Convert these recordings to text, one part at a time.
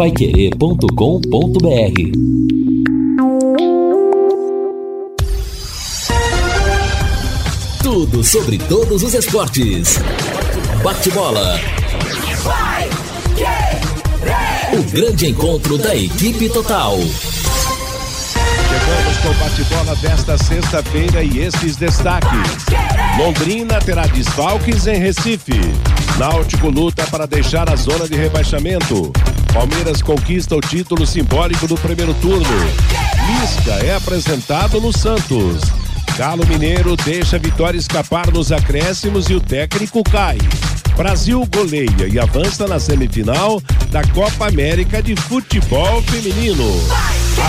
paiquerê.com.br Tudo sobre todos os esportes. Bate-bola. O grande encontro da equipe total. Chegamos com o bate-bola desta sexta-feira e esses destaques. Londrina terá desfalques em Recife. Náutico luta para deixar a zona de rebaixamento. Palmeiras conquista o título simbólico do primeiro turno. Lisca é apresentado no Santos. Galo Mineiro deixa a vitória escapar nos acréscimos e o técnico cai. Brasil goleia e avança na semifinal da Copa América de Futebol Feminino.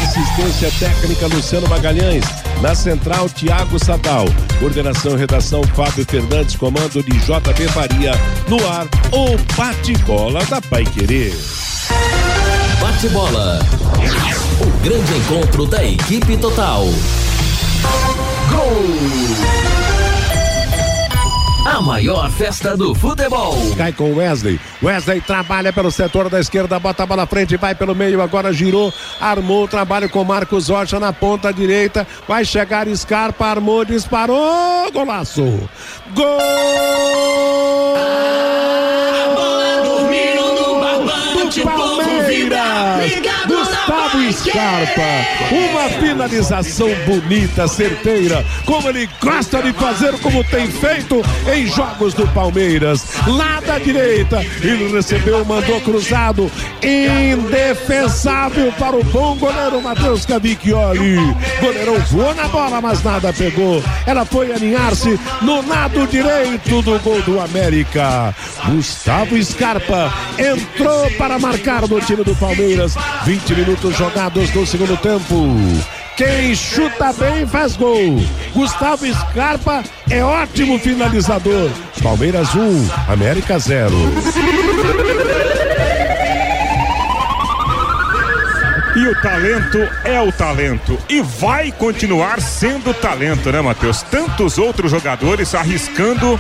Assistência técnica Luciano Magalhães. Na central, Tiago Sadal. Coordenação e redação Fábio Fernandes. Comando de JB Faria. No ar, o bate-bola da Pai Querer. Bate-bola. O grande encontro da equipe total. Gol! A maior festa do futebol. Cai com Wesley. Wesley trabalha pelo setor da esquerda, bota a bola na frente, vai pelo meio, agora girou, armou o trabalho com Marcos Rocha na ponta direita. Vai chegar Scarpa, armou, disparou. Golaço! Gol! A bola dormiu no barbante, Palmeiras! Gustavo Scarpa. Uma finalização bonita, certeira, como ele gosta de fazer, como tem feito em jogos do Palmeiras. Lá da direita, ele recebeu, mandou cruzado, indefensável para o bom goleiro Matheus Cavicchioli. Goleirão voou na bola, mas nada pegou. Ela foi alinhar-se no lado direito do gol do América. Gustavo Scarpa entrou para marcar no time do Palmeiras. 20 minutos jogados no segundo tempo. Quem chuta bem faz gol. Gustavo Scarpa é ótimo finalizador. Palmeiras 1, América 0. E o talento é o talento. E vai continuar sendo talento, né, Matheus? Tantos outros jogadores arriscando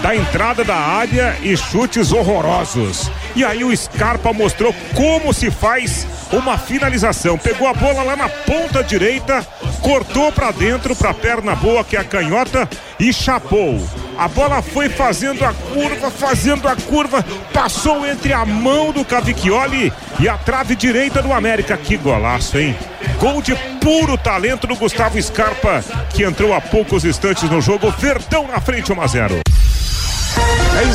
da entrada da área e chutes horrorosos. E aí o Scarpa mostrou como se faz uma finalização. Pegou a bola lá na ponta direita, cortou para dentro, para perna boa que é a canhota e chapou. A bola foi fazendo a curva, fazendo a curva, passou entre a mão do Cavicchioli e a trave direita do América. Que golaço, hein? Gol de puro talento do Gustavo Scarpa, que entrou há poucos instantes no jogo. Verdão na frente, 1 a 0.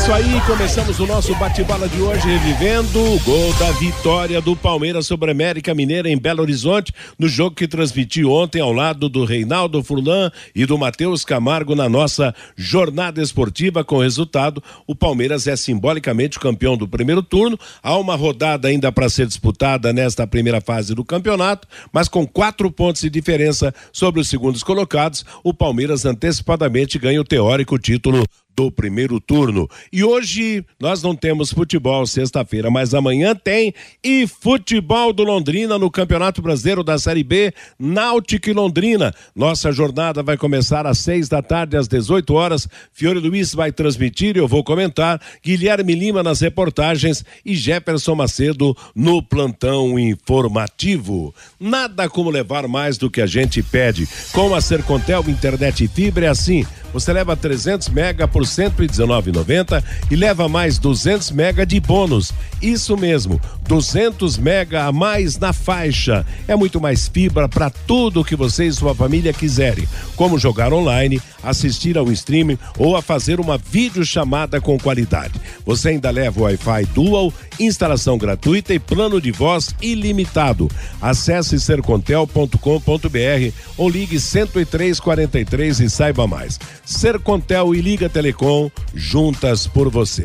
Isso aí, começamos o nosso bate-bola de hoje revivendo o gol da vitória do Palmeiras sobre a América Mineira em Belo Horizonte, no jogo que transmiti ontem ao lado do Reinaldo Furlan e do Matheus Camargo na nossa jornada esportiva com resultado. O Palmeiras é simbolicamente campeão do primeiro turno. Há uma rodada ainda para ser disputada nesta primeira fase do campeonato, mas com quatro pontos de diferença sobre os segundos colocados, o Palmeiras antecipadamente ganha o teórico título do primeiro turno. E hoje nós não temos futebol sexta-feira, mas amanhã tem e futebol do Londrina no Campeonato Brasileiro da Série B, Náutico e Londrina. Nossa jornada vai começar às seis da tarde, às 18 horas. Fiore Luiz vai transmitir, eu vou comentar. Guilherme Lima nas reportagens e Jefferson Macedo no plantão informativo. Nada como levar mais do que a gente pede. Com a Sercontel Internet e Fibra é assim. Você leva 300 mega por por 119,90 e leva mais 200 mega de bônus. Isso mesmo, 200 mega a mais na faixa. É muito mais fibra para tudo que você e sua família quiserem, como jogar online, assistir ao streaming ou a fazer uma videochamada com qualidade. Você ainda leva o Wi-Fi Dual, instalação gratuita e plano de voz ilimitado. Acesse sercontel.com.br ou ligue 10343 e saiba mais. Sercontel e Liga Telecom juntas por você.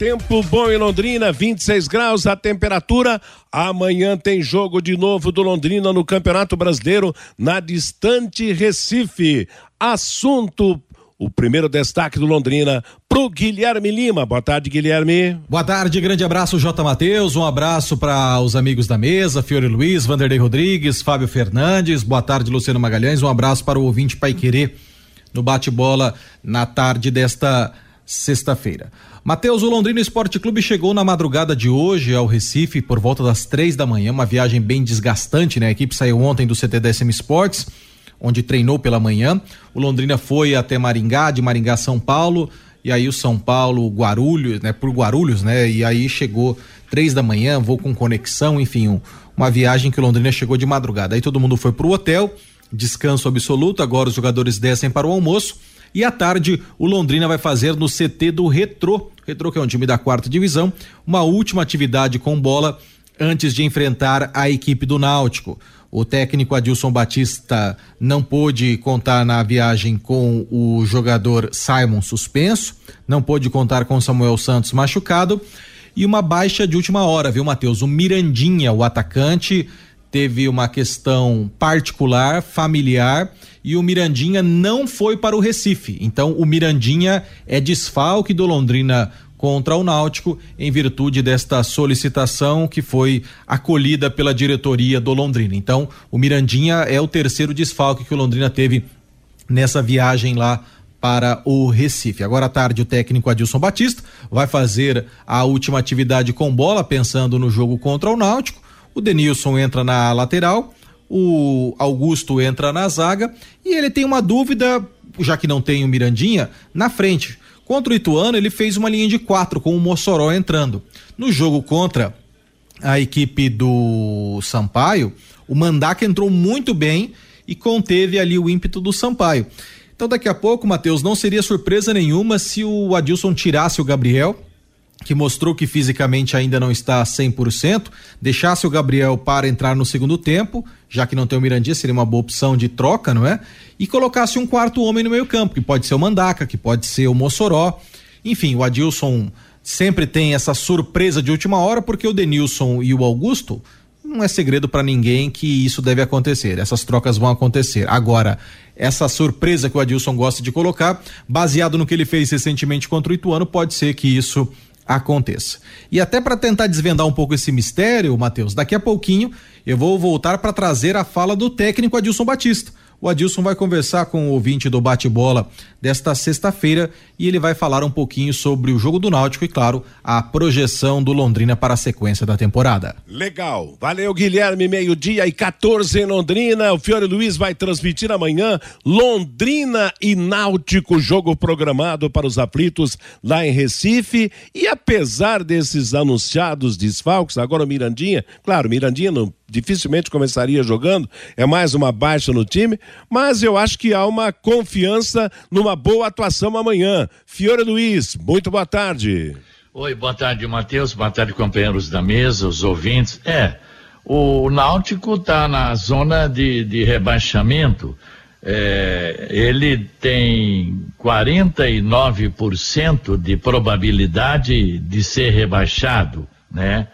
Tempo bom em Londrina, 26 graus a temperatura. Amanhã tem jogo de novo do Londrina no Campeonato Brasileiro, na distante Recife. Assunto o primeiro destaque do Londrina pro Guilherme Lima. Boa tarde, Guilherme. Boa tarde, grande abraço, J. Matheus. Um abraço para os amigos da mesa, Fiore Luiz, Vanderlei Rodrigues, Fábio Fernandes. Boa tarde, Luciano Magalhães. Um abraço para o ouvinte Pai Querer no bate-bola na tarde desta sexta-feira. Matheus, o Londrina Esporte Clube chegou na madrugada de hoje ao Recife por volta das três da manhã, uma viagem bem desgastante, né? A equipe saiu ontem do CT da Sports, onde treinou pela manhã. O Londrina foi até Maringá, de Maringá São Paulo, e aí o São Paulo, Guarulhos, né? Por Guarulhos, né? E aí chegou três da manhã, vou com conexão, enfim, um, uma viagem que o Londrina chegou de madrugada. Aí todo mundo foi pro hotel, descanso absoluto, agora os jogadores descem para o almoço e à tarde, o Londrina vai fazer no CT do Retro, Retro que é um time da quarta divisão, uma última atividade com bola antes de enfrentar a equipe do Náutico. O técnico Adilson Batista não pôde contar na viagem com o jogador Simon suspenso, não pôde contar com Samuel Santos machucado e uma baixa de última hora, viu, Matheus? O Mirandinha, o atacante, teve uma questão particular, familiar e o Mirandinha não foi para o Recife. Então o Mirandinha é desfalque do Londrina contra o Náutico em virtude desta solicitação que foi acolhida pela diretoria do Londrina. Então, o Mirandinha é o terceiro desfalque que o Londrina teve nessa viagem lá para o Recife. Agora à tarde o técnico Adilson Batista vai fazer a última atividade com bola pensando no jogo contra o Náutico. O Denilson entra na lateral o Augusto entra na zaga e ele tem uma dúvida, já que não tem o Mirandinha, na frente. Contra o Ituano, ele fez uma linha de quatro com o Mossoró entrando. No jogo contra a equipe do Sampaio, o Mandaca entrou muito bem e conteve ali o ímpeto do Sampaio. Então, daqui a pouco, Matheus, não seria surpresa nenhuma se o Adilson tirasse o Gabriel que mostrou que fisicamente ainda não está 100%, deixasse o Gabriel para entrar no segundo tempo, já que não tem o Mirandinha, seria uma boa opção de troca, não é? E colocasse um quarto homem no meio-campo, que pode ser o Mandaca, que pode ser o Mossoró. Enfim, o Adilson sempre tem essa surpresa de última hora, porque o Denilson e o Augusto não é segredo para ninguém que isso deve acontecer. Essas trocas vão acontecer. Agora, essa surpresa que o Adilson gosta de colocar, baseado no que ele fez recentemente contra o Ituano, pode ser que isso aconteça. E até para tentar desvendar um pouco esse mistério, Matheus, daqui a pouquinho eu vou voltar para trazer a fala do técnico Adilson Batista. O Adilson vai conversar com o ouvinte do bate-bola desta sexta-feira e ele vai falar um pouquinho sobre o jogo do Náutico e, claro, a projeção do Londrina para a sequência da temporada. Legal. Valeu, Guilherme. Meio-dia e 14 em Londrina. O Fiore Luiz vai transmitir amanhã Londrina e Náutico, jogo programado para os aflitos lá em Recife. E apesar desses anunciados desfalques, agora o Mirandinha, claro, Mirandinha não dificilmente começaria jogando, é mais uma baixa no time, mas eu acho que há uma confiança numa boa atuação amanhã. Fiore Luiz, muito boa tarde. Oi, boa tarde, Matheus, boa tarde, companheiros da mesa, os ouvintes. É, o Náutico está na zona de, de rebaixamento. É, ele tem 49% de probabilidade de ser rebaixado, né?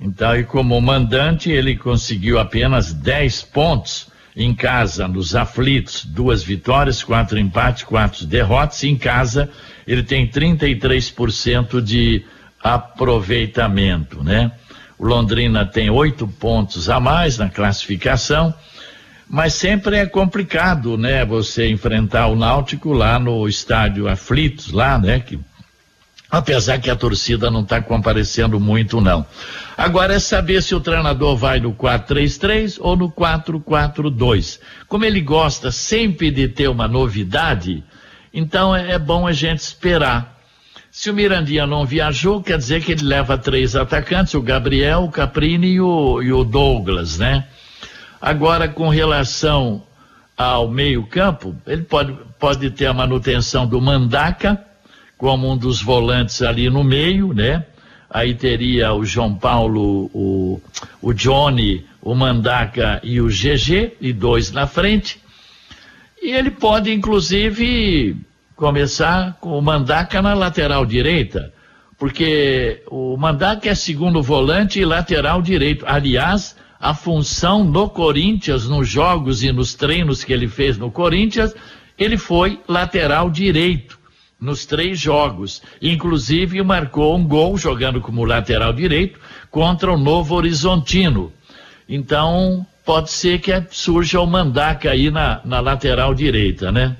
Então, e como mandante, ele conseguiu apenas 10 pontos em casa, nos aflitos, duas vitórias, quatro empates, quatro derrotas. Em casa, ele tem 33% de aproveitamento, né? O Londrina tem oito pontos a mais na classificação, mas sempre é complicado, né? Você enfrentar o Náutico lá no estádio Aflitos, lá, né? Que apesar que a torcida não está comparecendo muito, não. Agora é saber se o treinador vai no 4-3-3 ou no 4-4-2. Como ele gosta sempre de ter uma novidade, então é, é bom a gente esperar. Se o Mirandinha não viajou, quer dizer que ele leva três atacantes, o Gabriel, o Caprini e o, e o Douglas, né? Agora, com relação ao meio-campo, ele pode, pode ter a manutenção do Mandaca, como um dos volantes ali no meio, né? Aí teria o João Paulo, o, o Johnny, o Mandaca e o GG, e dois na frente. E ele pode, inclusive, começar com o Mandaca na lateral direita, porque o Mandaca é segundo volante e lateral direito. Aliás, a função no Corinthians, nos jogos e nos treinos que ele fez no Corinthians, ele foi lateral direito nos três jogos. Inclusive marcou um gol jogando como lateral direito contra o Novo Horizontino. Então, pode ser que surja o Mandaca aí na, na lateral direita, né?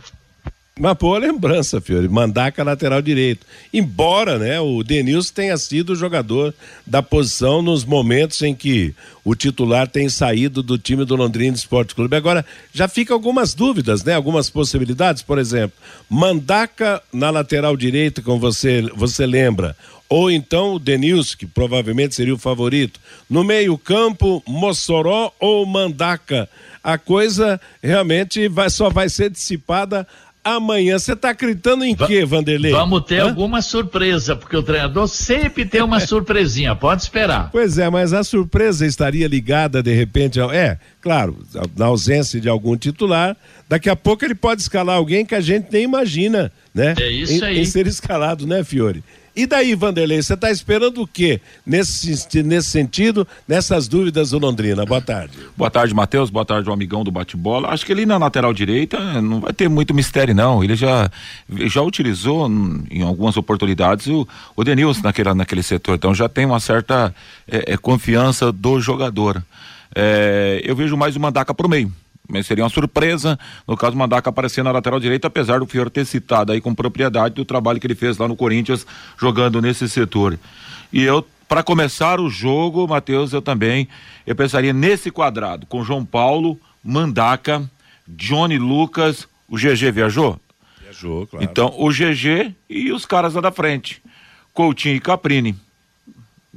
Uma boa lembrança, Fiore. Mandaca lateral direito. Embora, né, o Denilson tenha sido o jogador da posição nos momentos em que o titular tem saído do time do Londrina Esporte Clube. Agora, já fica algumas dúvidas, né? Algumas possibilidades, por exemplo, Mandaca na lateral direita, como você, você lembra, ou então o Denilson, que provavelmente seria o favorito. No meio-campo, Mossoró ou Mandaca. A coisa realmente vai, só vai ser dissipada amanhã. Você está acreditando em quê, Vanderlei? Vamos ter Hã? alguma surpresa, porque o treinador sempre tem uma surpresinha, pode esperar. Pois é, mas a surpresa estaria ligada de repente ao. É, claro, na ausência de algum titular, daqui a pouco ele pode escalar alguém que a gente nem imagina, né? É isso aí. Em, em ser escalado, né, Fiore? E daí, Vanderlei, você está esperando o quê nesse, nesse sentido, nessas dúvidas do Londrina? Boa tarde. Boa tarde, Matheus. Boa tarde, o amigão do bate-bola. Acho que ele na lateral direita não vai ter muito mistério, não. Ele já, já utilizou em algumas oportunidades o, o Denilson naquele, naquele setor, então já tem uma certa é, é, confiança do jogador. É, eu vejo mais o Mandaca pro meio mas seria uma surpresa, no caso, Mandaca aparecer na lateral direita, apesar do Fiore ter citado aí com propriedade do trabalho que ele fez lá no Corinthians, jogando nesse setor. E eu, para começar o jogo, Matheus, eu também, eu pensaria nesse quadrado, com João Paulo, Mandaca, Johnny Lucas, o GG viajou? Viajou, claro. Então, o GG e os caras lá da frente, Coutinho e Caprini.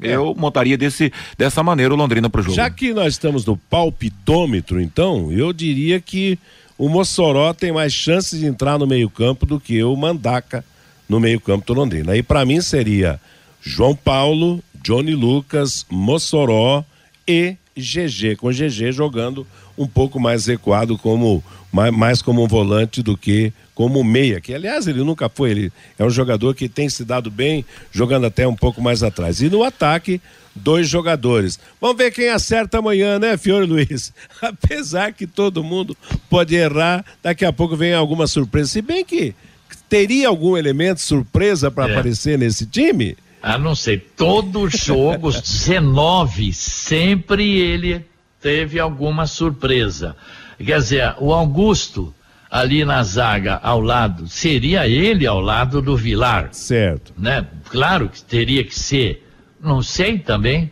É. Eu montaria desse, dessa maneira o Londrina para o jogo. Já que nós estamos no palpitômetro, então, eu diria que o Mossoró tem mais chances de entrar no meio-campo do que o Mandaca no meio-campo do Londrina. Aí para mim seria João Paulo, Johnny Lucas, Mossoró e GG, com GG jogando um pouco mais recuado como mais, como um volante do que como meia, que aliás ele nunca foi, ele é um jogador que tem se dado bem, jogando até um pouco mais atrás. E no ataque, dois jogadores. Vamos ver quem acerta amanhã, né, Fiore Luiz? Apesar que todo mundo pode errar, daqui a pouco vem alguma surpresa. Se bem que teria algum elemento surpresa para é. aparecer nesse time? Ah, não sei. Todos os jogos, 19, sempre ele teve alguma surpresa. Quer dizer, o Augusto ali na zaga ao lado, seria ele ao lado do Vilar. Certo. Né? Claro que teria que ser. Não sei também.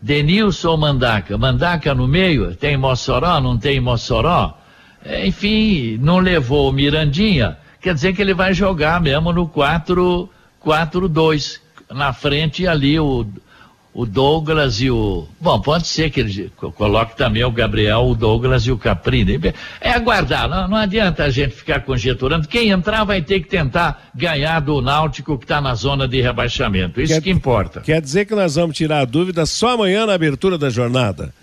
Denilson ou Mandaca? Mandaca no meio? Tem Mossoró? Não tem Mossoró? É, enfim, não levou o Mirandinha. Quer dizer que ele vai jogar mesmo no 4-4-2. Na frente ali o o Douglas e o. Bom, pode ser que ele coloque também o Gabriel, o Douglas e o Caprini. É aguardar, não, não adianta a gente ficar conjeturando. Quem entrar vai ter que tentar ganhar do Náutico que está na zona de rebaixamento. Isso quer, que importa. Quer dizer que nós vamos tirar a dúvida só amanhã na abertura da jornada.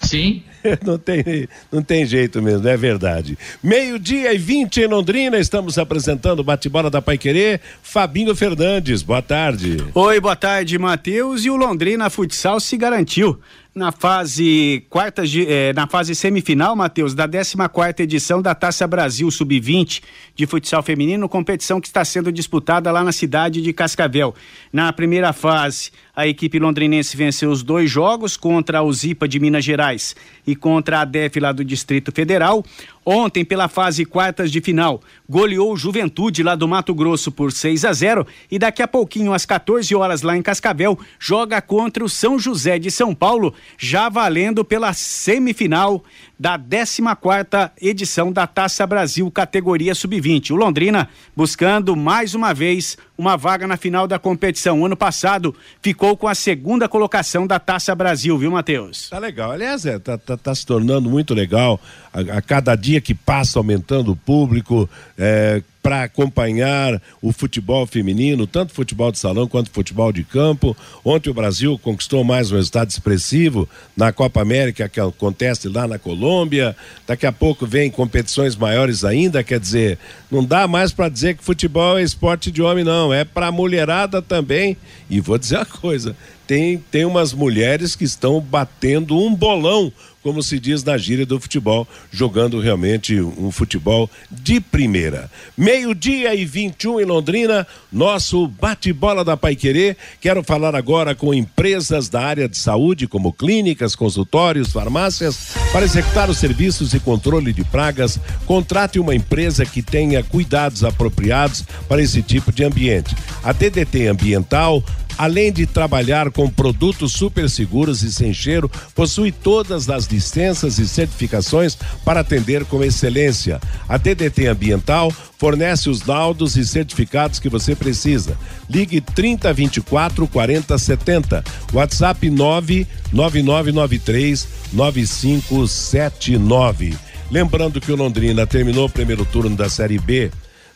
Sim. não, tem, não tem jeito mesmo, é verdade. Meio-dia e 20 em Londrina, estamos apresentando o bate-bola da Pai Querer. Fabinho Fernandes, boa tarde. Oi, boa tarde, Matheus. E o Londrina Futsal se garantiu na fase quarta, eh, na fase semifinal, Matheus, da 14 quarta edição da Taça Brasil Sub-20 de futsal feminino, competição que está sendo disputada lá na cidade de Cascavel. Na primeira fase, a equipe londrinense venceu os dois jogos contra o Zipa de Minas Gerais contra a DEF lá do Distrito Federal. Ontem, pela fase quartas de final, goleou o Juventude lá do Mato Grosso por 6 a 0 e daqui a pouquinho, às 14 horas, lá em Cascavel, joga contra o São José de São Paulo, já valendo pela semifinal da 14 edição da Taça Brasil categoria sub-20. O Londrina buscando mais uma vez uma vaga na final da competição. Ano passado ficou com a segunda colocação da Taça Brasil, viu, Matheus? Tá legal. Aliás, é, tá, tá, tá se tornando muito legal. A, a, cada dia que passa, aumentando o público, é, para acompanhar o futebol feminino, tanto futebol de salão quanto futebol de campo. Ontem o Brasil conquistou mais um resultado expressivo na Copa América, que acontece lá na Colômbia. Daqui a pouco vem competições maiores ainda, quer dizer, não dá mais para dizer que futebol é esporte de homem, não. É para mulherada também. E vou dizer uma coisa: tem, tem umas mulheres que estão batendo um bolão como se diz na gíria do futebol, jogando realmente um futebol de primeira. Meio-dia e 21 em Londrina, nosso bate-bola da Pai Querer. Quero falar agora com empresas da área de saúde, como clínicas, consultórios, farmácias, para executar os serviços e controle de pragas. Contrate uma empresa que tenha cuidados apropriados para esse tipo de ambiente. A DDT Ambiental além de trabalhar com produtos super seguros e sem cheiro, possui todas as licenças e certificações para atender com excelência. A DDT Ambiental fornece os laudos e certificados que você precisa. Ligue 3024 4070. WhatsApp 99993 9579. Lembrando que o Londrina terminou o primeiro turno da Série B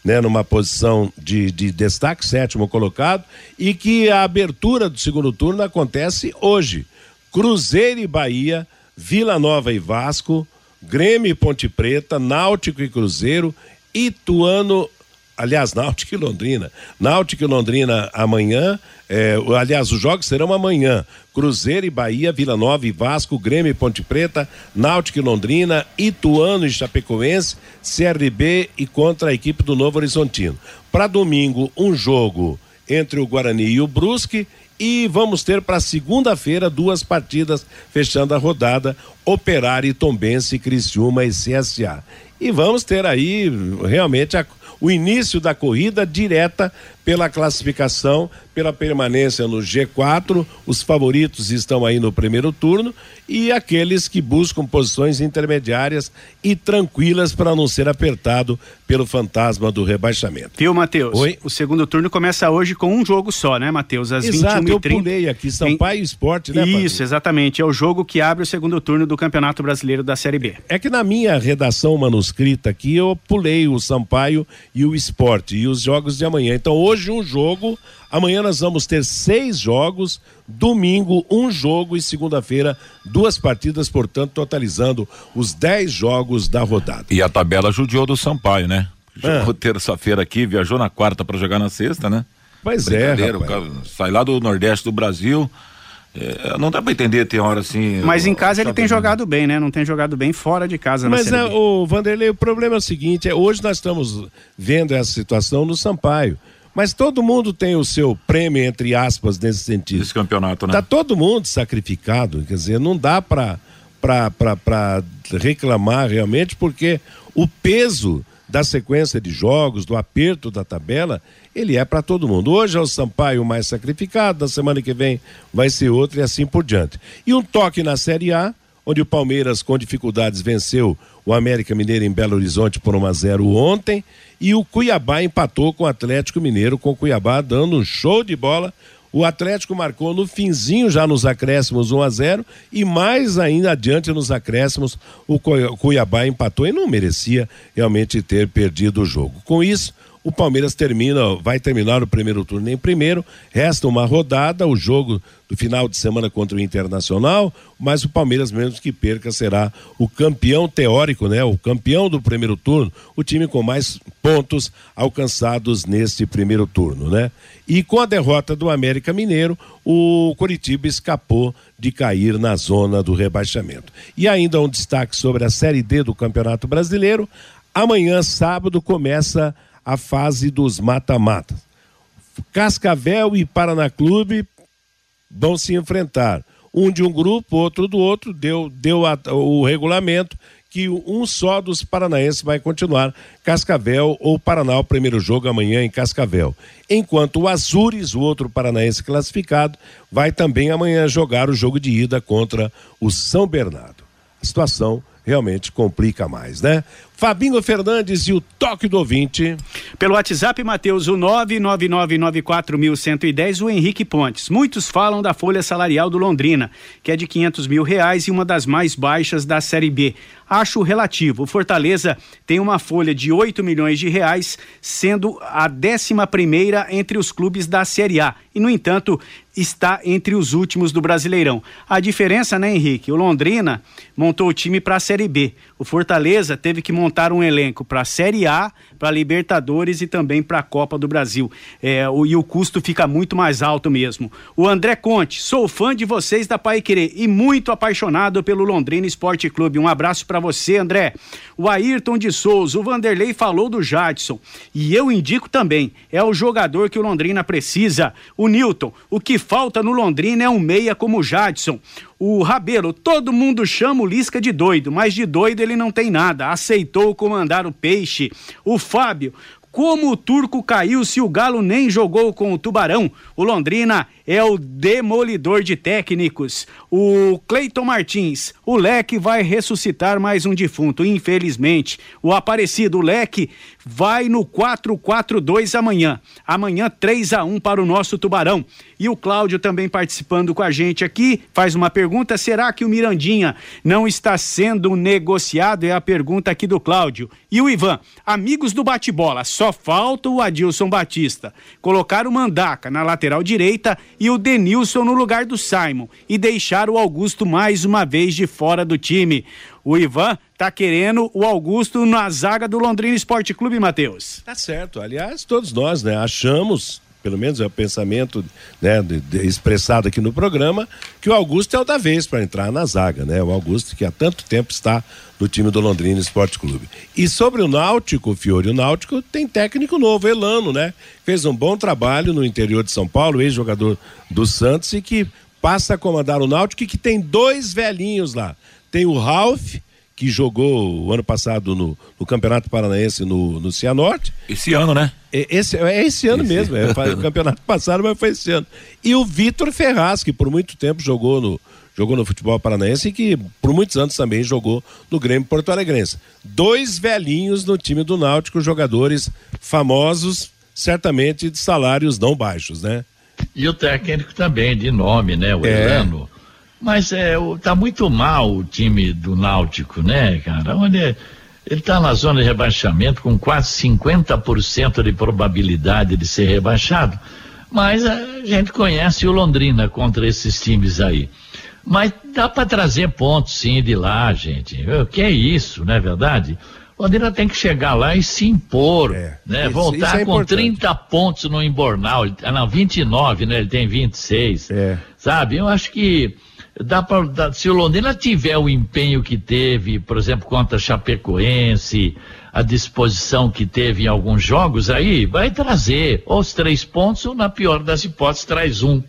né, numa posição de, de destaque, sétimo colocado, e que a abertura do segundo turno acontece hoje. Cruzeiro e Bahia, Vila Nova e Vasco, Grêmio e Ponte Preta, Náutico e Cruzeiro, Ituano aliás, Náutico e Londrina. Náutico e Londrina amanhã, é, aliás, os jogos serão amanhã. Cruzeiro e Bahia, Vila Nova e Vasco, Grêmio e Ponte Preta, Náutico e Londrina, Ituano e Chapecoense, CRB e contra a equipe do Novo Horizontino. Para domingo, um jogo entre o Guarani e o Brusque e vamos ter para segunda-feira duas partidas fechando a rodada: Operário e Tombense, Criciúma e CSA. E vamos ter aí realmente a, o início da corrida direta pela classificação, pela permanência no G4. Os favoritos estão aí no primeiro turno e aqueles que buscam posições intermediárias e tranquilas para não ser apertado pelo fantasma do rebaixamento. Viu, Matheus? Oi? O segundo turno começa hoje com um jogo só, né, Matheus? Às Exato, 21 eu pulei aqui, Sampaio em... Esporte, né, Isso, exatamente. É o jogo que abre o segundo turno do Campeonato Brasileiro da Série B. É que na minha redação manuscrita aqui, eu pulei o Sampaio e o Esporte e os jogos de amanhã. Então hoje hoje um jogo, amanhã nós vamos ter seis jogos, domingo um jogo e segunda-feira duas partidas, portanto, totalizando os dez jogos da rodada. E a tabela judiou do Sampaio, né? Jogou ah. terça-feira aqui, viajou na quarta para jogar na sexta, né? Pois é. Sai lá do Nordeste do Brasil. É, não dá para entender, tem hora assim. Mas em casa ele tem jogado bem, né? Não tem jogado bem fora de casa. Mas é, o Vanderlei, o problema é o seguinte: é, hoje nós estamos vendo essa situação no Sampaio. Mas todo mundo tem o seu prêmio, entre aspas, nesse sentido. Esse campeonato, né? Tá todo mundo sacrificado, quer dizer, não dá para reclamar realmente, porque o peso da sequência de jogos, do aperto da tabela, ele é para todo mundo. Hoje é o Sampaio mais sacrificado, na semana que vem vai ser outro e assim por diante. E um toque na Série A, onde o Palmeiras, com dificuldades, venceu o América Mineiro em Belo Horizonte por 1 a 0 ontem. E o Cuiabá empatou com o Atlético Mineiro, com o Cuiabá dando um show de bola. O Atlético marcou no finzinho, já nos acréscimos 1 a 0 e mais ainda adiante nos acréscimos, o Cuiabá empatou e não merecia realmente ter perdido o jogo. Com isso, o Palmeiras termina, vai terminar o primeiro turno em primeiro, resta uma rodada, o jogo do final de semana contra o Internacional, mas o Palmeiras, mesmo que perca, será o campeão teórico, né? O campeão do primeiro turno, o time com mais pontos alcançados neste primeiro turno, né? E com a derrota do América Mineiro, o Curitiba escapou de cair na zona do rebaixamento. E ainda um destaque sobre a Série D do Campeonato Brasileiro. Amanhã, sábado, começa a fase dos mata-matas. Cascavel e Paraná Clube vão se enfrentar. Um de um grupo, outro do outro, deu, deu a, o regulamento que um só dos paranaenses vai continuar. Cascavel ou Paraná, o primeiro jogo amanhã em Cascavel. Enquanto o Azures, o outro paranaense classificado, vai também amanhã jogar o jogo de ida contra o São Bernardo. A situação realmente complica mais, né? Fabinho Fernandes e o toque do ouvinte. Pelo WhatsApp, Matheus, o 99994110, o Henrique Pontes. Muitos falam da folha salarial do Londrina, que é de 500 mil reais e uma das mais baixas da Série B. Acho relativo. O Fortaleza tem uma folha de 8 milhões de reais, sendo a décima primeira entre os clubes da Série A. E, no entanto, está entre os últimos do Brasileirão. A diferença, né, Henrique? O Londrina montou o time para a Série B. O Fortaleza teve que montar um elenco para a Série A, para Libertadores e também para a Copa do Brasil. É, o, e o custo fica muito mais alto mesmo. O André Conte, sou fã de vocês da Pai Querer e muito apaixonado pelo Londrina Esporte Clube. Um abraço para você, André. O Ayrton de Souza, o Vanderlei falou do Jadson e eu indico também, é o jogador que o Londrina precisa. O Newton, o que falta no Londrina é um meia como o Jadson. O Rabelo, todo mundo chama o Lisca de doido, mas de doido ele não tem nada. Aceitou comandar o peixe. O Fábio, como o turco caiu se o Galo nem jogou com o Tubarão? O Londrina é o demolidor de técnicos. O Cleiton Martins, o Leque vai ressuscitar mais um defunto, infelizmente. O Aparecido, Leque, vai no 4-4-2 amanhã. Amanhã 3 a 1 para o nosso Tubarão. E o Cláudio também participando com a gente aqui, faz uma pergunta: será que o Mirandinha não está sendo negociado? É a pergunta aqui do Cláudio. E o Ivan, amigos do bate-bola, só falta o Adilson Batista. Colocar o Mandaca na lateral direita e o Denilson no lugar do Simon e deixar o Augusto mais uma vez de fora do time. O Ivan tá querendo o Augusto na zaga do Londrina Esporte Clube, Matheus. Tá certo. Aliás, todos nós, né, achamos pelo menos é o pensamento né, de, de, expressado aqui no programa, que o Augusto é o da vez para entrar na zaga, né? O Augusto que há tanto tempo está no time do Londrina Esporte Clube. E sobre o Náutico, Fiore, o Náutico tem técnico novo, Elano, né? Fez um bom trabalho no interior de São Paulo, ex-jogador do Santos e que passa a comandar o Náutico e que tem dois velhinhos lá. Tem o Ralph que jogou o ano passado no, no Campeonato Paranaense no, no Cianorte. Esse ano, né? É, esse, é esse ano esse... mesmo, é o campeonato passado, mas foi esse ano. E o Vitor Ferraz, que por muito tempo jogou no, jogou no futebol paranaense e que por muitos anos também jogou no Grêmio Porto Alegrense. Dois velhinhos no time do Náutico, jogadores famosos, certamente de salários não baixos, né? E o técnico também, de nome, né? O é. Elano mas é, tá muito mal o time do Náutico, né, cara? Onde ele está na zona de rebaixamento com quase 50% de probabilidade de ser rebaixado. Mas a gente conhece o Londrina contra esses times aí. Mas dá para trazer pontos sim de lá, gente. O que é isso, não é verdade? O Londrina tem que chegar lá e se impor, é, né? Isso, Voltar isso é com importante. 30 pontos no Embornal. Ah, não, 29, né? Ele tem 26. É. Sabe? Eu acho que dá para se o Londrina tiver o empenho que teve, por exemplo, contra a Chapecoense, a disposição que teve em alguns jogos, aí vai trazer os três pontos ou na pior das hipóteses traz um.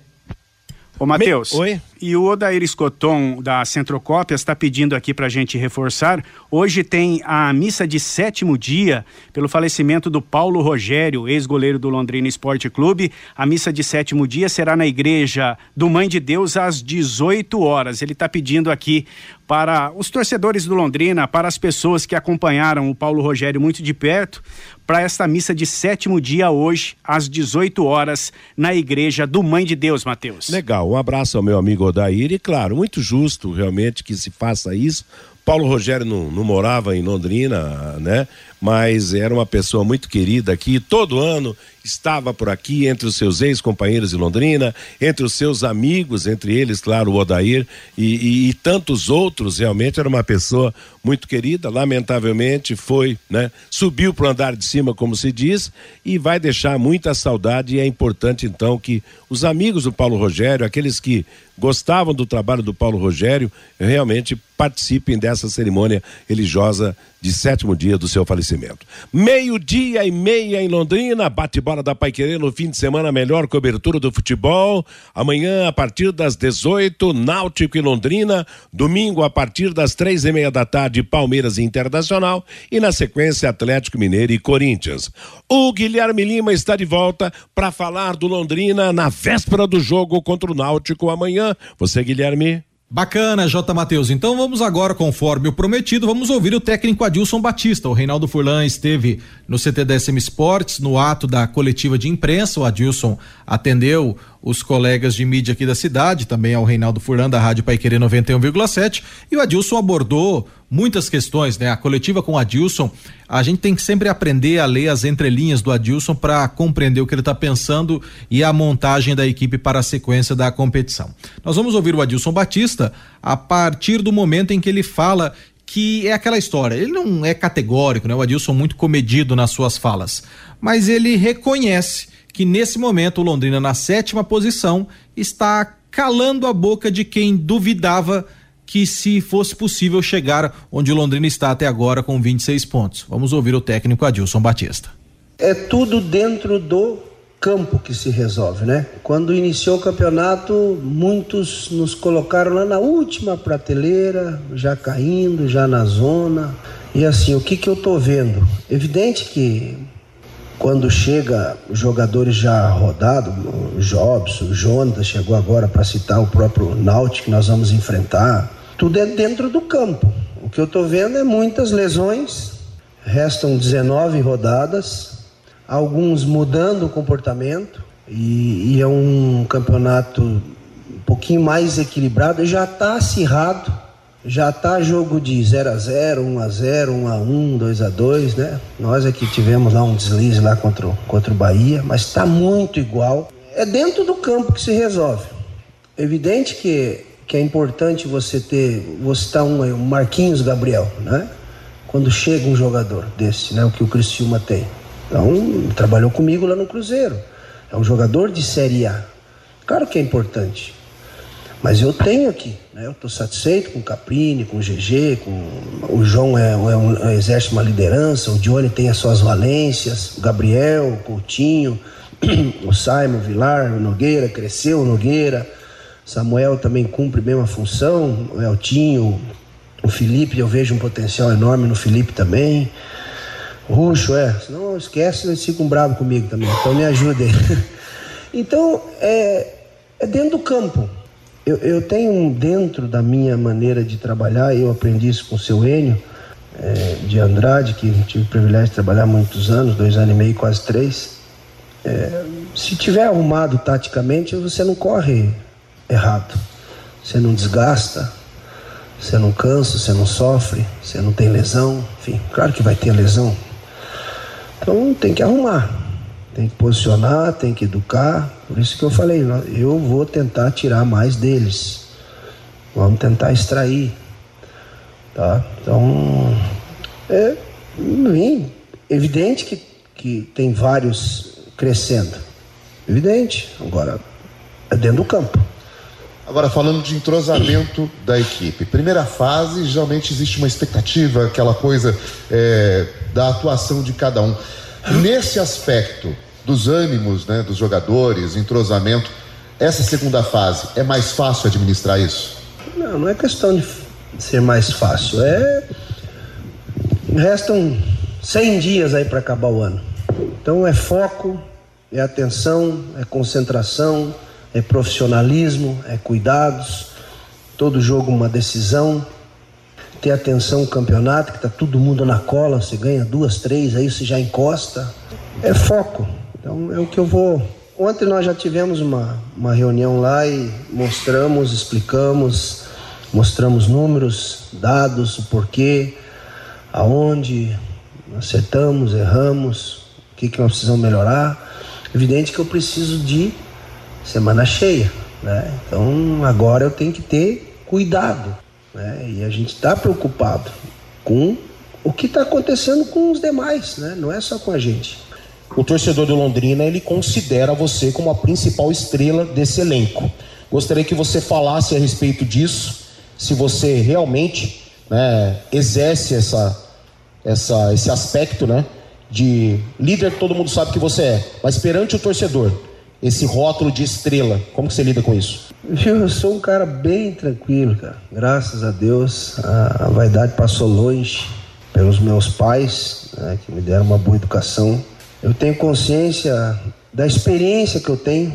Ô, Matheus. Oi? E o Odair Escoton, da Centrocópias, está pedindo aqui para a gente reforçar. Hoje tem a missa de sétimo dia, pelo falecimento do Paulo Rogério, ex-goleiro do Londrina Esporte Clube. A missa de sétimo dia será na igreja do Mãe de Deus às 18 horas. Ele está pedindo aqui para os torcedores do Londrina, para as pessoas que acompanharam o Paulo Rogério muito de perto, para esta missa de sétimo dia hoje, às 18 horas, na igreja do Mãe de Deus, Matheus. Legal, um abraço ao meu amigo Odair e, claro, muito justo realmente que se faça isso. Paulo Rogério não, não morava em Londrina, né? Mas era uma pessoa muito querida aqui. Todo ano estava por aqui entre os seus ex-companheiros de Londrina, entre os seus amigos, entre eles, claro, o Odair e, e, e tantos outros. Realmente era uma pessoa muito querida. Lamentavelmente foi, né? Subiu para o andar de cima, como se diz, e vai deixar muita saudade. E é importante então que os amigos do Paulo Rogério, aqueles que gostavam do trabalho do Paulo Rogério, realmente participem dessa cerimônia religiosa de sétimo dia do seu falecimento. Meio-dia e meia em Londrina, bate-bola da Paiquerê no fim de semana, melhor cobertura do futebol. Amanhã, a partir das 18, Náutico e Londrina. Domingo, a partir das três e meia da tarde, Palmeiras e Internacional. E na sequência, Atlético Mineiro e Corinthians. O Guilherme Lima está de volta para falar do Londrina na véspera do jogo contra o Náutico amanhã. Você, Guilherme? Bacana, J. Matheus. Então vamos agora, conforme o prometido, vamos ouvir o técnico Adilson Batista. O Reinaldo Furlan esteve no CTDSM Esportes, no ato da coletiva de imprensa. O Adilson atendeu os colegas de mídia aqui da cidade, também ao Reinaldo Furlan da Rádio Paiquerê 91,7. E o Adilson abordou muitas questões, né? A coletiva com o Adilson, a gente tem que sempre aprender a ler as entrelinhas do Adilson para compreender o que ele está pensando e a montagem da equipe para a sequência da competição. Nós vamos ouvir o Adilson Batista a partir do momento em que ele fala que é aquela história. Ele não é categórico, né? O Adilson muito comedido nas suas falas, mas ele reconhece que nesse momento o Londrina na sétima posição está calando a boca de quem duvidava que se fosse possível chegar onde o Londrina está até agora com 26 pontos. Vamos ouvir o técnico Adilson Batista. É tudo dentro do campo que se resolve, né? Quando iniciou o campeonato, muitos nos colocaram lá na última prateleira, já caindo, já na zona. E assim, o que que eu tô vendo? Evidente que quando chega jogadores já rodados, o Jobs, o Jonas chegou agora para citar o próprio Náutico que nós vamos enfrentar, tudo é dentro do campo. O que eu estou vendo é muitas lesões, restam 19 rodadas, alguns mudando o comportamento, e, e é um campeonato um pouquinho mais equilibrado, já está acirrado, já está jogo de 0 a 0 1 a 0 1 a 1 2 a 2 né? Nós aqui tivemos lá um deslize lá contra, o, contra o Bahia, mas está muito igual. É dentro do campo que se resolve. Evidente que que é importante você ter, vou citar um, um Marquinhos Gabriel, né? Quando chega um jogador desse, né? O que o Criciúma tem. Então, trabalhou comigo lá no Cruzeiro. É um jogador de Série A. Claro que é importante. Mas eu tenho aqui, né? Eu estou satisfeito com o Caprini, com o GG, com o João é, é um, exerce uma liderança, o Johnny tem as suas valências, o Gabriel, o Coutinho, o Simon, o Vilar, o Nogueira, cresceu o Nogueira, Samuel também cumpre bem uma função, o Eltinho, o Felipe, eu vejo um potencial enorme no Felipe também. Ruxo, é. Não esquece, eles ficam bravos comigo também. Então me ajudem. então, é, é dentro do campo. Eu, eu, tenho dentro da minha maneira de trabalhar, eu aprendi isso com o seu Enio, é, de Andrade, que tive o privilégio de trabalhar muitos anos, dois anos e meio, quase três. É, se tiver arrumado taticamente, você não corre errado. Você não desgasta, você não cansa, você não sofre, você não tem lesão, enfim, claro que vai ter lesão. Então tem que arrumar, tem que posicionar, tem que educar. Por isso que eu falei, eu vou tentar tirar mais deles. Vamos tentar extrair. Tá? Então, é bem, evidente que, que tem vários crescendo. Evidente. Agora, é dentro do campo. Agora, falando de entrosamento da equipe. Primeira fase, geralmente existe uma expectativa, aquela coisa é, da atuação de cada um. Nesse aspecto dos ânimos né, dos jogadores, entrosamento, essa segunda fase, é mais fácil administrar isso? Não, não é questão de ser mais fácil. É. Restam 100 dias aí para acabar o ano. Então é foco, é atenção, é concentração é profissionalismo, é cuidados, todo jogo uma decisão, ter atenção no campeonato, que tá todo mundo na cola, você ganha duas, três, aí você já encosta. É foco. Então é o que eu vou. Ontem nós já tivemos uma, uma reunião lá e mostramos, explicamos, mostramos números, dados, o porquê, aonde acertamos, erramos, o que, que nós precisamos melhorar. Evidente que eu preciso de semana cheia, né? Então agora eu tenho que ter cuidado, né? E a gente está preocupado com o que está acontecendo com os demais, né? Não é só com a gente. O torcedor do Londrina ele considera você como a principal estrela desse elenco. Gostaria que você falasse a respeito disso, se você realmente né, exerce essa, essa, esse aspecto, né, de líder que todo mundo sabe que você é, mas perante o torcedor, esse rótulo de estrela. Como que você lida com isso? Eu sou um cara bem tranquilo, cara. Graças a Deus, a, vaidade passou longe pelos meus pais, né, que me deram uma boa educação. Eu tenho consciência da experiência que eu tenho,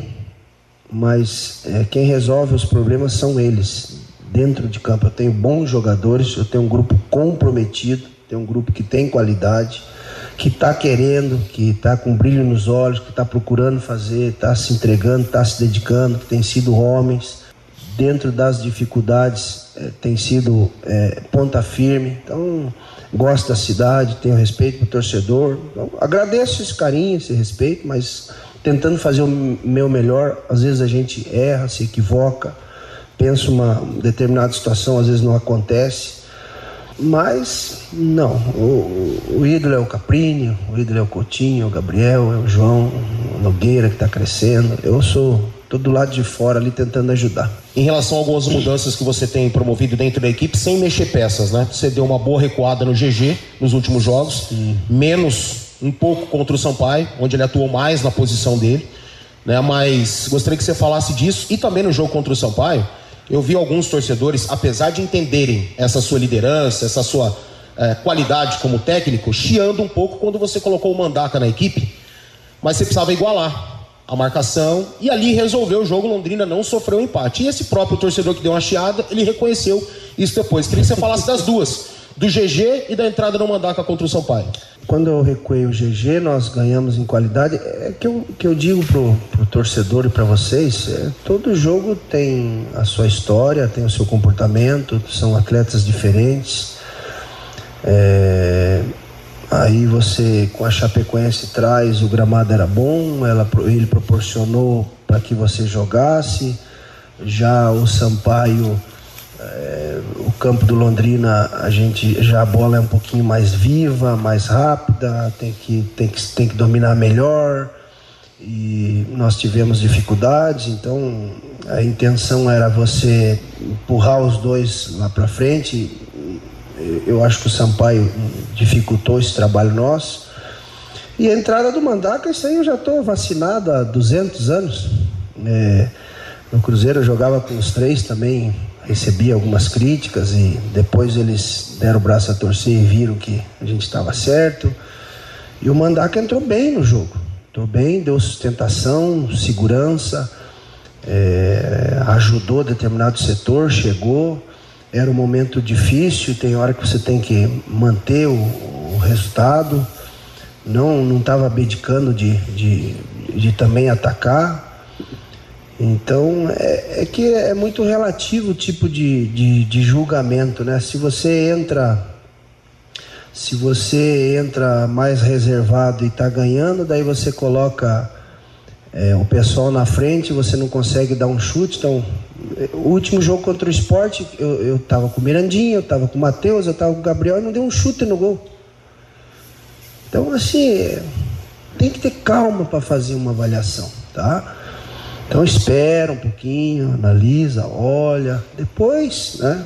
mas é, quem resolve os problemas são eles. Dentro de campo, eu tenho bons jogadores, eu tenho um grupo comprometido, tenho um grupo que tem qualidade que está querendo, que está com brilho nos olhos, que está procurando fazer, está se entregando, está se dedicando, que tem sido homens, dentro das dificuldades, é, tem sido é, ponta firme. Então, gosto da cidade, tenho respeito para o torcedor. Então, agradeço esse carinho, esse respeito, mas tentando fazer o meu melhor, às vezes a gente erra, se equivoca, pensa uma determinada situação, às vezes não acontece. Mas, não, o, o ídolo é o Caprini, o ídolo é o Coutinho, o Gabriel, é o João, o Nogueira que está crescendo. Eu sou tô do lado de fora ali tentando ajudar. Em relação a algumas mudanças que você tem promovido dentro da equipe, sem mexer peças, né? Você deu uma boa recuada no GG nos últimos jogos, Sim. menos um pouco contra o Sampaio, onde ele atuou mais na posição dele, né? Mas gostaria que você falasse disso e também no jogo contra o Sampaio. Eu vi alguns torcedores, apesar de entenderem essa sua liderança, essa sua é, qualidade como técnico, chiando um pouco quando você colocou o Mandaca na equipe, mas você precisava igualar a marcação e ali resolveu o jogo. Londrina não sofreu empate. E esse próprio torcedor que deu uma chiada, ele reconheceu isso depois. Queria que você falasse das duas, do GG e da entrada no Mandaca contra o São Paulo. Quando eu recuei o GG, nós ganhamos em qualidade. É que eu, que eu digo pro, pro torcedor e para vocês, é, todo jogo tem a sua história, tem o seu comportamento, são atletas diferentes. É, Aí você com a Chapecoense traz, o gramado era bom, ela, ele proporcionou para que você jogasse. Já o Sampaio, é, o campo do Londrina, a gente já a bola é um pouquinho mais viva, mais rápida, tem que, tem que, tem que dominar melhor. E nós tivemos dificuldades, então a intenção era você empurrar os dois lá para frente eu acho que o Sampaio dificultou esse trabalho nosso. E a entrada do Mandaca, isso aí eu já estou vacinado há 200 anos. É, no Cruzeiro eu jogava com os três também, recebi algumas críticas e depois eles deram o braço a torcer e viram que a gente estava certo. E o Mandaca entrou bem no jogo. Entrou bem, deu sustentação, segurança, é, ajudou determinado setor, chegou era um momento difícil, tem hora que você tem que manter o, o resultado, não não estava abdicando de, de, de também atacar. Então é, é, que é muito relativo o tipo de, de, de julgamento, né? Se você entra se você entra mais reservado e está ganhando, daí você coloca é, o pessoal na frente, você não consegue dar um chute, então o último jogo contra o esporte, eu, eu tava com o Mirandinho, eu tava com o Matheus, eu tava com o Gabriel e não deu um chute no gol. Então, assim, tem que ter calma para fazer uma avaliação, tá? Então espera um pouquinho, analisa, olha, depois, né?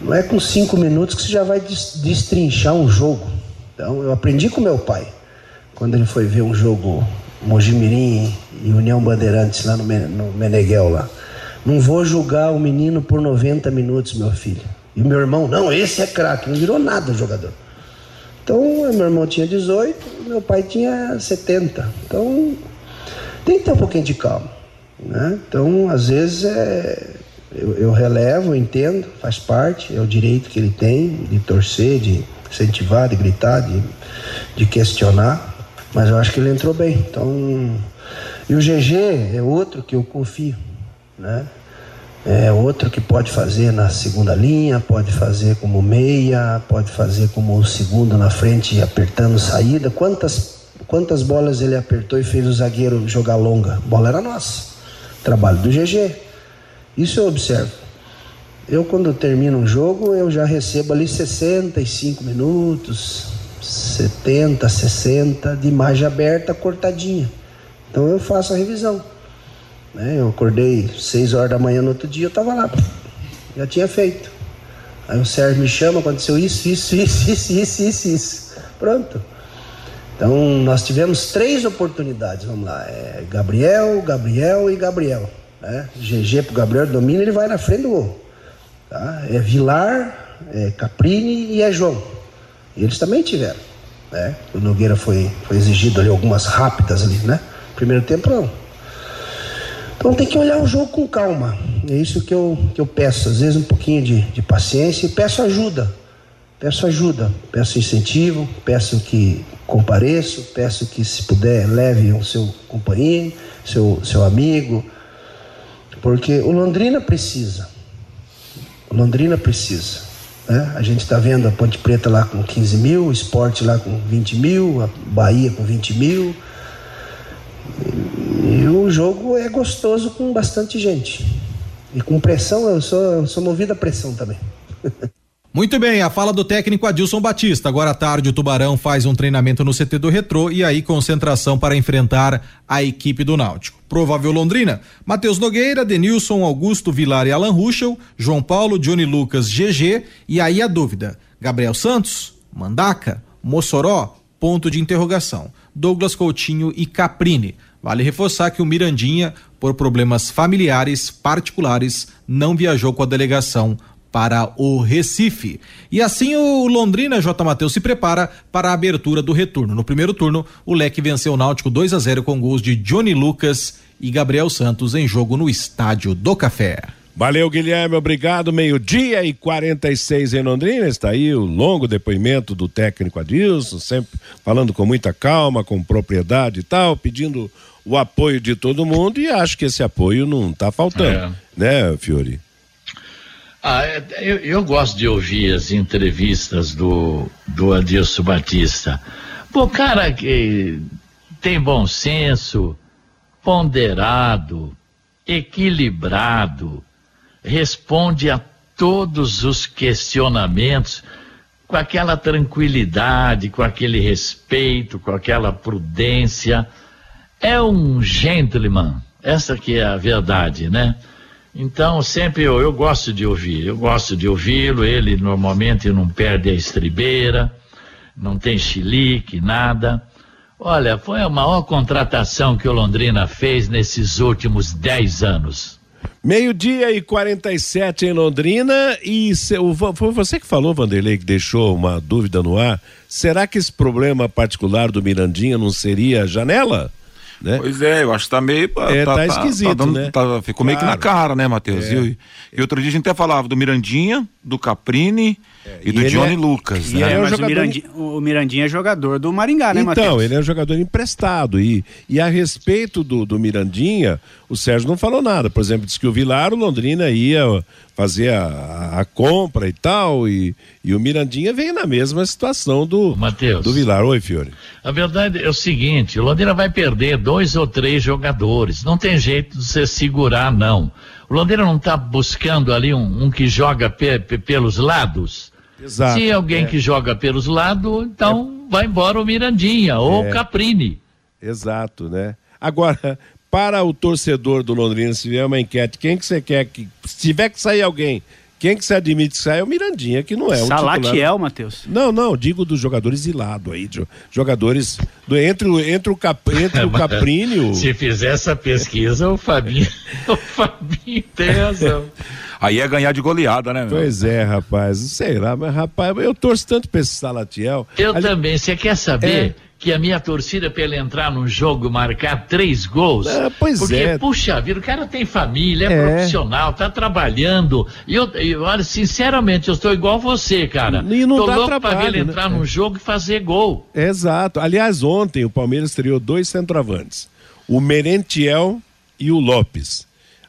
Não é com cinco minutos que você já vai destrinchar um jogo. Então eu aprendi com meu pai, quando ele foi ver um jogo Mojimirim e União Bandeirantes lá no Meneghel lá. Não vou julgar o menino por 90 minutos, meu filho. E meu irmão, não, esse é craque, não virou nada jogador. Então, meu irmão tinha 18, meu pai tinha 70. Então, tem que ter um pouquinho de calma. Né? Então, às vezes, é, eu, eu relevo, eu entendo, faz parte, é o direito que ele tem de torcer, de incentivar, de gritar, de, de questionar. Mas eu acho que ele entrou bem. Então, e o GG é outro que eu confio né? É outro que pode fazer na segunda linha, pode fazer como meia, pode fazer como segundo na frente apertando saída. Quantas quantas bolas ele apertou e fez o zagueiro jogar longa? Bola era nossa. Trabalho do GG. Isso eu observo. Eu quando termino um jogo, eu já recebo ali 65 minutos, 70, 60 de imagem aberta cortadinha. Então eu faço a revisão. Né? Eu acordei 6 horas da manhã no outro dia, eu estava lá. Já tinha feito. Aí o Sérgio me chama, aconteceu isso, isso, isso, isso, isso, isso, isso. Pronto. Então nós tivemos três oportunidades, vamos lá. É Gabriel, Gabriel e Gabriel. Né? GG pro Gabriel domina, ele vai na frente do gol. Tá? É Vilar, é Caprini e é João. E eles também tiveram. Né? O Nogueira foi, foi exigido ali algumas rápidas ali, né? Primeiro tempo não. Então tem que olhar o jogo com calma. É isso que eu, que eu peço. Às vezes um pouquinho de, de paciência e peço ajuda. Peço ajuda, peço incentivo, peço que compareço, peço que se puder leve o seu companheiro, seu, seu amigo, porque o Londrina precisa. O Londrina precisa. Né? A gente está vendo a Ponte Preta lá com 15 mil, o esporte lá com 20 mil, a Bahia com 20 mil. E o jogo é gostoso com bastante gente. E com pressão, eu sou, eu sou movido a pressão também. Muito bem, a fala do técnico Adilson Batista. Agora à tarde o Tubarão faz um treinamento no CT do Retrô e aí concentração para enfrentar a equipe do Náutico. Provável Londrina, Matheus Nogueira, Denilson, Augusto, Vilar e Alan Ruschel, João Paulo, Johnny Lucas, GG e aí a dúvida, Gabriel Santos, Mandaca, Mossoró, ponto de interrogação, Douglas Coutinho e Caprini. Vale reforçar que o Mirandinha, por problemas familiares particulares, não viajou com a delegação para o Recife. E assim o Londrina J. Matheus se prepara para a abertura do retorno. No primeiro turno, o Leque venceu o Náutico 2 a 0 com gols de Johnny Lucas e Gabriel Santos em jogo no Estádio do Café. Valeu, Guilherme, obrigado. Meio-dia e 46 em Londrina. Está aí o longo depoimento do técnico Adilson, sempre falando com muita calma, com propriedade e tal, pedindo o apoio de todo mundo e acho que esse apoio não está faltando, é. né, Fiori? Ah, é, eu, eu, gosto de ouvir as entrevistas do, do Adilson Batista. Pô, cara que tem bom senso, ponderado, equilibrado, responde a todos os questionamentos com aquela tranquilidade, com aquele respeito, com aquela prudência. É um gentleman, essa que é a verdade, né? Então, sempre eu, eu gosto de ouvir, eu gosto de ouvi-lo, ele normalmente não perde a estribeira, não tem chilique, nada. Olha, foi a maior contratação que o Londrina fez nesses últimos 10 anos. Meio-dia e 47 em Londrina, e foi você que falou, Vanderlei, que deixou uma dúvida no ar. Será que esse problema particular do Mirandinha não seria janela? Né? Pois é, eu acho que tá meio. É, tá, tá esquisito, tá dando, né? Tá, ficou claro. meio que na cara, né, Matheus? É. E, e, outro dia a gente até falava do Mirandinha, do Caprini é, e, e, do Johnny é, Lucas. Né? É, mas jogador... o, Mirandinha, o, Mirandinha, é jogador do Maringá, né, Matheus? Então, ele é um jogador emprestado. E, e a respeito do, do Mirandinha, o Sérgio não falou nada. Por exemplo, disse que o Vilar, o Londrina ia fazer a, a, compra e tal, e, e o Mirandinha veio na mesma situação do, Mateus, do Vilar. Oi, Fiore. A verdade é o seguinte, o Londrina vai perder dois ou três jogadores, não tem jeito de você segurar, não. O Londrina não está buscando ali um, um que joga pe, pe, pelos lados? Exato. Se alguém é. que joga pelos lados, então é. vai embora o Mirandinha ou o é. Caprini. Exato, né? Agora, para o torcedor do Londrina, se vier uma enquete, quem que você quer que. Se tiver que sair alguém, quem que você admite que sai é o Mirandinha, que não é um Salatiel, Matheus. Não, não, digo dos jogadores de lado aí, jogadores do, entre, entre o, Cap, entre o Caprini o... Se fizer essa pesquisa, o Fabinho, o Fabinho tem razão. Aí é ganhar de goleada, né? Meu? Pois é, rapaz, sei lá, mas rapaz, eu torço tanto pra esse Salatiel. Eu Ali... também, você quer saber? É que a minha torcida para ele entrar num jogo marcar três gols. Ah, pois porque, é. puxa vida, o cara tem família, é, é. profissional, tá trabalhando. E eu, eu, olha, sinceramente, eu estou igual você, cara. E não Tô dá louco trabalho, pra ele né? entrar num jogo e fazer gol. Exato. Aliás, ontem o Palmeiras estreou dois centroavantes: o Merentiel e o Lopes.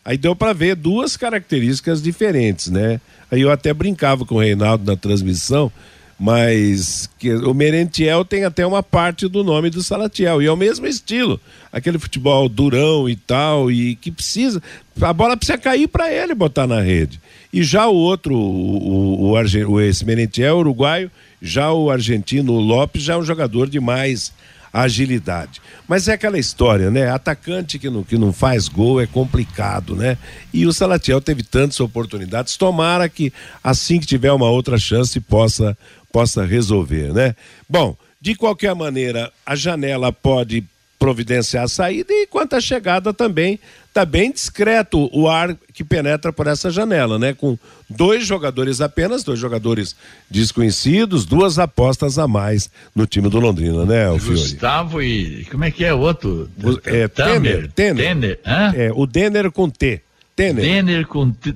Aí deu para ver duas características diferentes, né? Aí eu até brincava com o Reinaldo na transmissão mas que, o Merentiel tem até uma parte do nome do Salatiel, e é o mesmo estilo, aquele futebol durão e tal, e que precisa, a bola precisa cair para ele botar na rede. E já o outro, o, o, o, esse Merentiel, uruguaio, já o argentino Lopes, já é um jogador de mais agilidade. Mas é aquela história, né? Atacante que não, que não faz gol é complicado, né? E o Salatiel teve tantas oportunidades. Tomara que assim que tiver uma outra chance possa possa resolver, né? Bom, de qualquer maneira, a janela pode providenciar a saída e quanto à chegada também está bem discreto o ar que penetra por essa janela, né? Com dois jogadores apenas, dois jogadores desconhecidos, duas apostas a mais no time do Londrina, né, o Gustavo e como é que é o outro? É Tener, Tener. Tener. É, o Denner com T. Tener. Denner com T.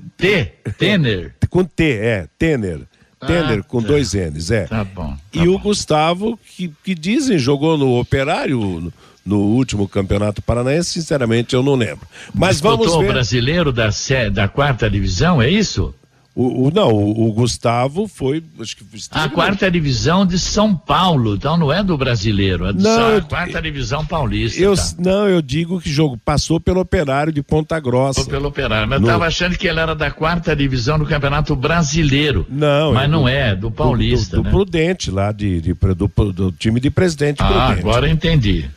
Tener. com T, é, Tener. Tender ah, com tá. dois N's, é. Tá bom. Tá e bom. o Gustavo, que, que dizem jogou no Operário no, último Campeonato Paranaense, sinceramente eu não lembro. Mas Disputou vamos ver. o brasileiro da, da quarta divisão, é isso? O, o não, o, o, Gustavo foi. Acho que a quarta divisão de São Paulo, então não é do brasileiro, é não, a quarta eu, divisão paulista. Eu, tá? Não, eu digo que jogo passou pelo operário de Ponta Grossa. Passou pelo operário, mas no... eu estava achando que ele era da quarta divisão do Campeonato Brasileiro. Não, mas não é, do Paulista. Do, do, do né? Prudente, lá de, de do, do, time de presidente ah, Prudente. Agora entendi.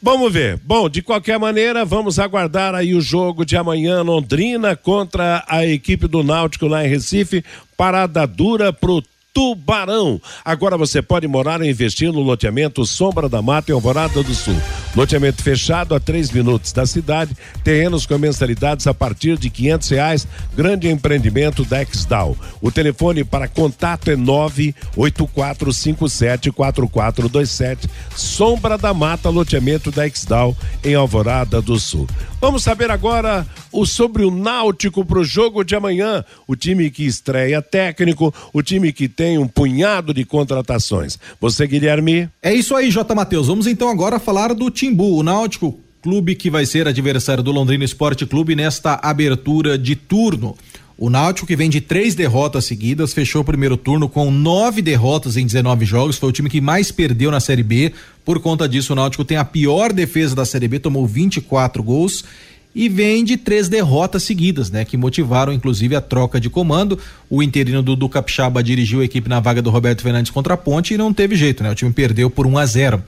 Vamos ver. Bom, de qualquer maneira, vamos aguardar aí o jogo de amanhã, Londrina contra a equipe do Náutico lá em Recife. Parada dura pro Tubarão. Agora você pode morar e investir no loteamento Sombra da Mata em Alvorada do Sul. Loteamento fechado a três minutos da cidade, terrenos com mensalidades a partir de quinhentos reais, grande empreendimento da Exdal. O telefone para contato é nove oito quatro cinco sete quatro quatro dois sete, Sombra da Mata, loteamento da Exdal em Alvorada do Sul. Vamos saber agora o sobre o Náutico para o jogo de amanhã. O time que estreia técnico, o time que tem um punhado de contratações. Você, Guilherme? É isso aí, J. Matheus. Vamos então agora falar do Timbu, o Náutico, clube que vai ser adversário do Londrina Esporte Clube nesta abertura de turno. O Náutico, que vem de três derrotas seguidas, fechou o primeiro turno com nove derrotas em 19 jogos. Foi o time que mais perdeu na Série B. Por conta disso, o Náutico tem a pior defesa da Série B, tomou 24 gols e vem de três derrotas seguidas, né? Que motivaram inclusive a troca de comando. O interino do, do Capixaba dirigiu a equipe na vaga do Roberto Fernandes contra a Ponte e não teve jeito, né? O time perdeu por 1 a 0.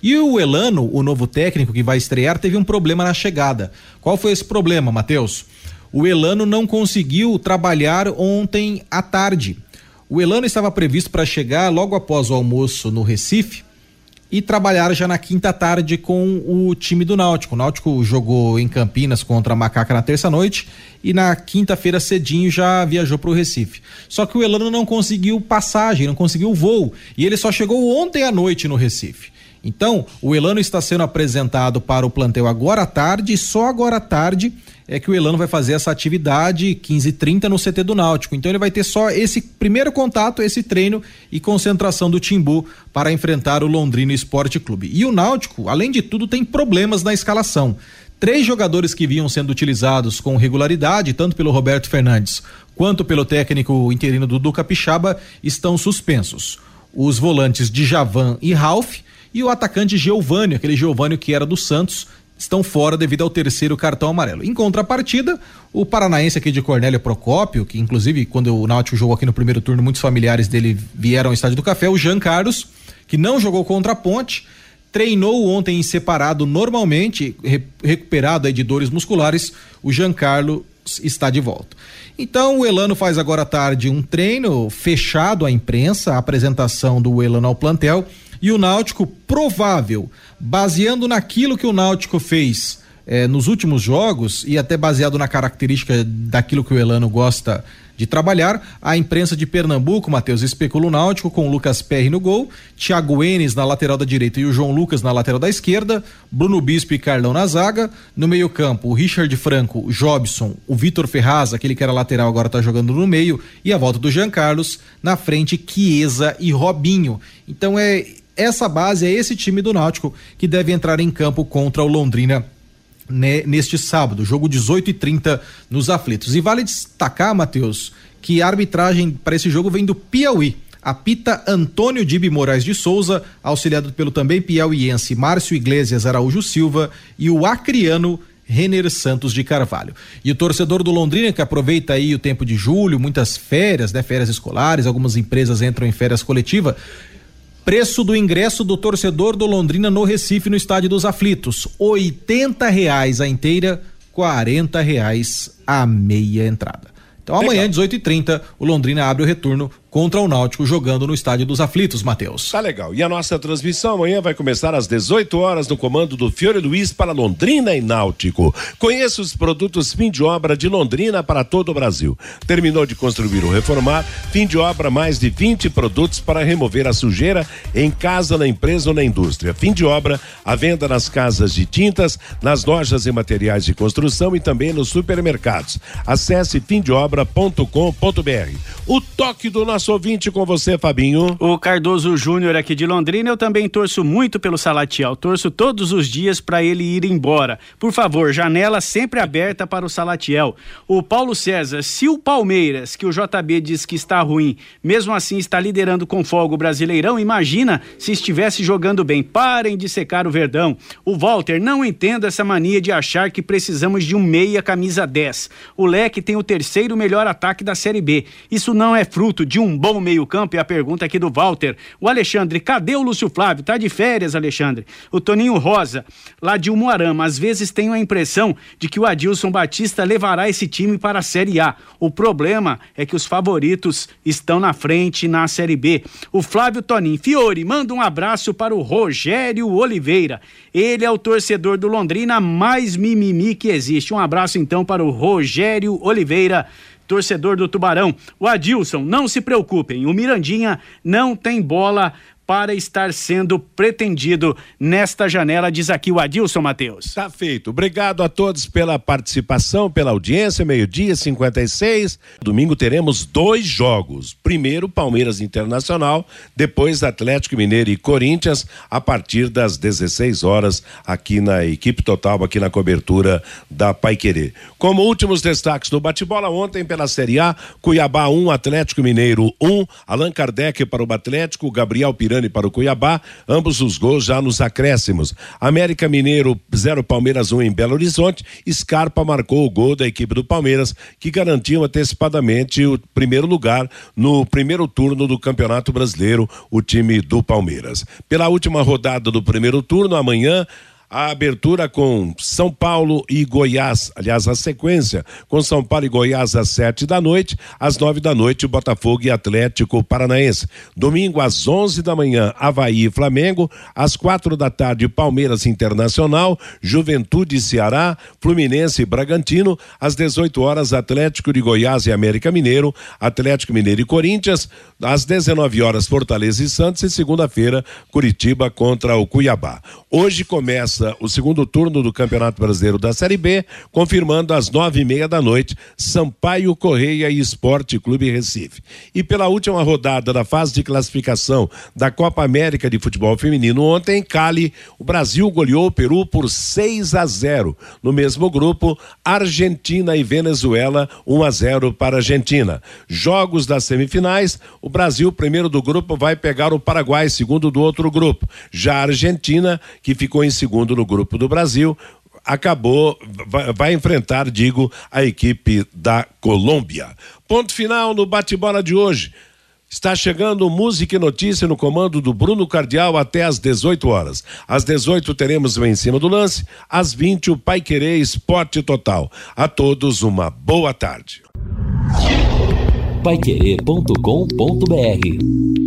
E o Elano, o novo técnico que vai estrear, teve um problema na chegada. Qual foi esse problema, Matheus? O Elano não conseguiu trabalhar ontem à tarde. O Elano estava previsto para chegar logo após o almoço no Recife e trabalhar já na quinta tarde com o time do Náutico. O Náutico jogou em Campinas contra a Macaca na terça-noite e na quinta-feira cedinho já viajou para o Recife. Só que o Elano não conseguiu passagem, não conseguiu voo e ele só chegou ontem à noite no Recife. Então, o Elano está sendo apresentado para o plantel agora à tarde só agora à tarde é que o Elano vai fazer essa atividade 15:30 no CT do Náutico. Então ele vai ter só esse primeiro contato, esse treino e concentração do Timbu para enfrentar o Londrina Esporte Clube. E o Náutico, além de tudo, tem problemas na escalação. Três jogadores que vinham sendo utilizados com regularidade, tanto pelo Roberto Fernandes quanto pelo técnico interino Dudu Capixaba, estão suspensos. Os volantes Djavan e Ralph e o atacante Geovânio, aquele Geovânio que era do Santos, estão fora devido ao terceiro cartão amarelo. Em contrapartida, o paranaense aqui de Cornélio Procópio, que inclusive quando o Náutico jogou aqui no primeiro turno, muitos familiares dele vieram ao estádio do Café, o Jean Carlos, que não jogou contra a Ponte, treinou ontem em separado normalmente, re recuperado aí de dores musculares, o Jean Carlos está de volta. Então o Elano faz agora à tarde um treino fechado à imprensa, a apresentação do Elano ao plantel e o Náutico provável, baseando naquilo que o Náutico fez eh, nos últimos jogos e até baseado na característica daquilo que o Elano gosta de trabalhar. A imprensa de Pernambuco, Matheus, especula o Náutico com o Lucas Perry no gol, Thiago Enes na lateral da direita e o João Lucas na lateral da esquerda, Bruno Bispo e Carlão na zaga, no meio-campo, o Richard Franco, o Jobson, o Vitor Ferraz, aquele que era lateral agora está jogando no meio, e a volta do Jean Carlos, na frente Chiesa e Robinho. Então é essa base, é esse time do Náutico que deve entrar em campo contra o Londrina né, neste sábado, jogo 18 e 30 nos aflitos. E vale destacar, Matheus, que a arbitragem para esse jogo vem do Piauí. Apita Antônio Dibi Moraes de Souza, auxiliado pelo também piauiense Márcio Iglesias Araújo Silva e o acriano Renner Santos de Carvalho. E o torcedor do Londrina que aproveita aí o tempo de julho, muitas férias, né, férias escolares, algumas empresas entram em férias coletiva, Preço do ingresso do torcedor do Londrina no Recife, no Estádio dos Aflitos: oitenta reais a inteira, quarenta reais a meia entrada. Então amanhã, 18h30, o Londrina abre o retorno contra o Náutico jogando no Estádio dos Aflitos, Matheus. Tá legal. E a nossa transmissão amanhã vai começar às 18 horas no comando do Fiore Luiz para Londrina e Náutico. Conheça os produtos fim de obra de Londrina para todo o Brasil. Terminou de construir ou reformar, fim de obra mais de 20 produtos para remover a sujeira em casa, na empresa ou na indústria. Fim de obra, a venda nas casas de tintas, nas lojas e materiais de construção e também nos supermercados. Acesse fimdeobra.com.br. O toque do nosso ouvinte com você, Fabinho. O Cardoso Júnior aqui de Londrina, eu também torço muito pelo Salatiel. Torço todos os dias para ele ir embora. Por favor, janela sempre aberta para o Salatiel. O Paulo César, se o Palmeiras, que o JB diz que está ruim, mesmo assim está liderando com folga o Brasileirão, imagina se estivesse jogando bem. Parem de secar o Verdão. O Walter, não entendo essa mania de achar que precisamos de um meia camisa 10. O Leque tem o terceiro melhor ataque da Série B. Isso não é fruto de um bom meio-campo? É a pergunta aqui do Walter. O Alexandre, cadê o Lúcio Flávio? Tá de férias, Alexandre. O Toninho Rosa, lá de Umuarama, às vezes tenho a impressão de que o Adilson Batista levará esse time para a Série A. O problema é que os favoritos estão na frente na Série B. O Flávio Toninho Fiore manda um abraço para o Rogério Oliveira. Ele é o torcedor do Londrina mais mimimi que existe. Um abraço então para o Rogério Oliveira torcedor do Tubarão. O Adilson, não se preocupem, o Mirandinha não tem bola para estar sendo pretendido nesta janela, diz aqui o Adilson Matheus. Tá feito. Obrigado a todos pela participação, pela audiência. Meio-dia, 56. Domingo teremos dois jogos. Primeiro, Palmeiras Internacional, depois Atlético Mineiro e Corinthians, a partir das 16 horas, aqui na equipe total, aqui na cobertura da Paiquerê. Como últimos destaques do bate-bola, ontem pela Série A, Cuiabá 1, Atlético Mineiro 1, Allan Kardec para o Atlético, Gabriel Para o Cuiabá, ambos os gols já nos acréscimos. América Mineiro 0 Palmeiras 1 um em Belo Horizonte, Scarpa marcou o gol da equipe do Palmeiras, que garantiu antecipadamente o primeiro lugar no primeiro turno do Campeonato Brasileiro, o time do Palmeiras. Pela última rodada do primeiro turno, amanhã a abertura com São Paulo e Goiás, aliás, a sequência com São Paulo e Goiás às sete da noite, às nove da noite, Botafogo e Atlético Paranaense. Domingo às onze da manhã, Havaí e Flamengo, às quatro da tarde, Palmeiras Internacional, Juventude Ceará, Fluminense e Bragantino, às dezoito horas, Atlético de Goiás e América Mineiro, Atlético Mineiro e Corinthians, às dezenove horas, Fortaleza e Santos. E segunda-feira, Curitiba contra o Cuiabá. Hoje começa o segundo turno do Campeonato Brasileiro da Série B, confirmando às nove e meia da noite Sampaio Correia e Esporte Clube Recife. E pela última rodada da fase de classificação da Copa América de Futebol Feminino ontem em Cali, o Brasil goleou o Peru por 6 a 0. No mesmo grupo, Argentina e Venezuela 1 a 0 para Argentina. Jogos das semifinais, o Brasil primeiro do grupo vai pegar o Paraguai, segundo do outro grupo. Já a Argentina que ficou em segundo no grupo do Brasil, acabou, vai, vai, enfrentar, digo, a equipe da Colômbia. Ponto final no bate-bola de hoje. Está chegando Música e Notícia no comando do Bruno Cardial até às 18 horas. Às 18 teremos o Em Cima do Lance, às 20 o Pai Querer Esporte Total. A todos uma boa tarde. Paiquerê.com.br